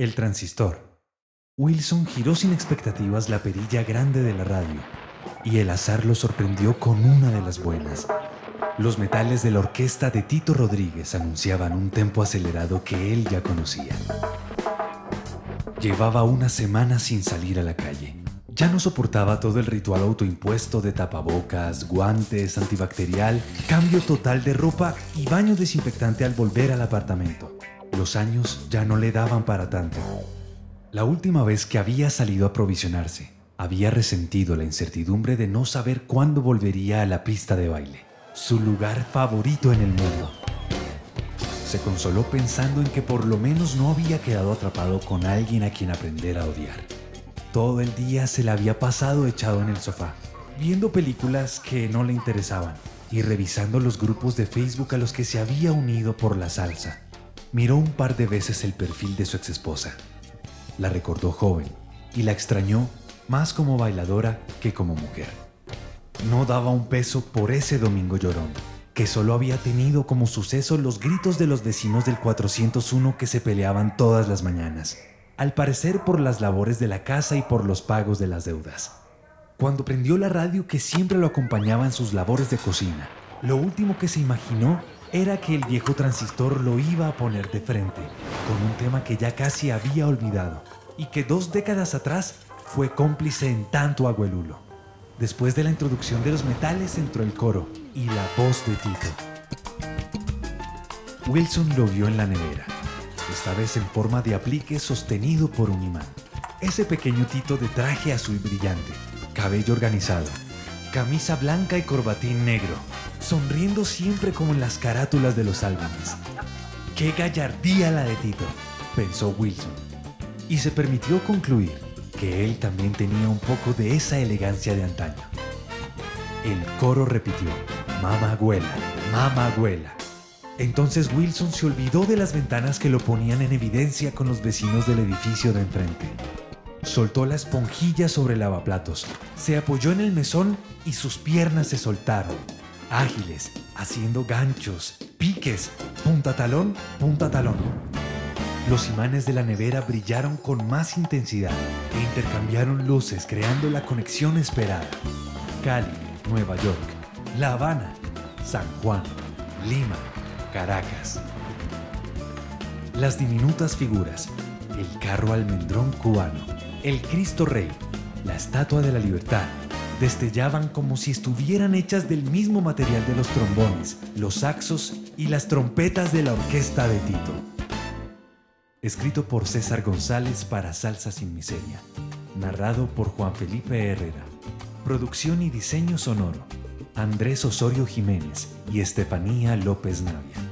El transistor. Wilson giró sin expectativas la perilla grande de la radio y el azar lo sorprendió con una de las buenas. Los metales de la orquesta de Tito Rodríguez anunciaban un tempo acelerado que él ya conocía. Llevaba una semana sin salir a la calle. Ya no soportaba todo el ritual autoimpuesto de tapabocas, guantes, antibacterial, cambio total de ropa y baño desinfectante al volver al apartamento. Los años ya no le daban para tanto. La última vez que había salido a provisionarse, había resentido la incertidumbre de no saber cuándo volvería a la pista de baile, su lugar favorito en el mundo. Se consoló pensando en que por lo menos no había quedado atrapado con alguien a quien aprender a odiar. Todo el día se le había pasado echado en el sofá, viendo películas que no le interesaban y revisando los grupos de Facebook a los que se había unido por la salsa. Miró un par de veces el perfil de su exesposa. La recordó joven y la extrañó más como bailadora que como mujer. No daba un peso por ese domingo llorón, que solo había tenido como suceso los gritos de los vecinos del 401 que se peleaban todas las mañanas, al parecer por las labores de la casa y por los pagos de las deudas. Cuando prendió la radio que siempre lo acompañaba en sus labores de cocina, lo último que se imaginó era que el viejo transistor lo iba a poner de frente con un tema que ya casi había olvidado y que dos décadas atrás fue cómplice en tanto aguelulo. Después de la introducción de los metales entró el coro y la voz de Tito. Wilson lo vio en la nevera, esta vez en forma de aplique sostenido por un imán. Ese pequeño Tito de traje azul brillante, cabello organizado, camisa blanca y corbatín negro, sonriendo siempre como en las carátulas de los álbumes. ¡Qué gallardía la de Tito! pensó Wilson, y se permitió concluir que él también tenía un poco de esa elegancia de antaño. El coro repitió, Mama abuela, Mama abuela. Entonces Wilson se olvidó de las ventanas que lo ponían en evidencia con los vecinos del edificio de enfrente. Soltó la esponjilla sobre el lavaplatos, se apoyó en el mesón y sus piernas se soltaron, ágiles, haciendo ganchos, piques, punta talón, punta talón. Los imanes de la nevera brillaron con más intensidad e intercambiaron luces creando la conexión esperada. Cali, Nueva York, La Habana, San Juan, Lima, Caracas. Las diminutas figuras, el carro almendrón cubano, el Cristo Rey, la Estatua de la Libertad, destellaban como si estuvieran hechas del mismo material de los trombones, los saxos y las trompetas de la orquesta de Tito. Escrito por César González para Salsa sin Miseria. Narrado por Juan Felipe Herrera. Producción y diseño sonoro. Andrés Osorio Jiménez y Estefanía López Navia.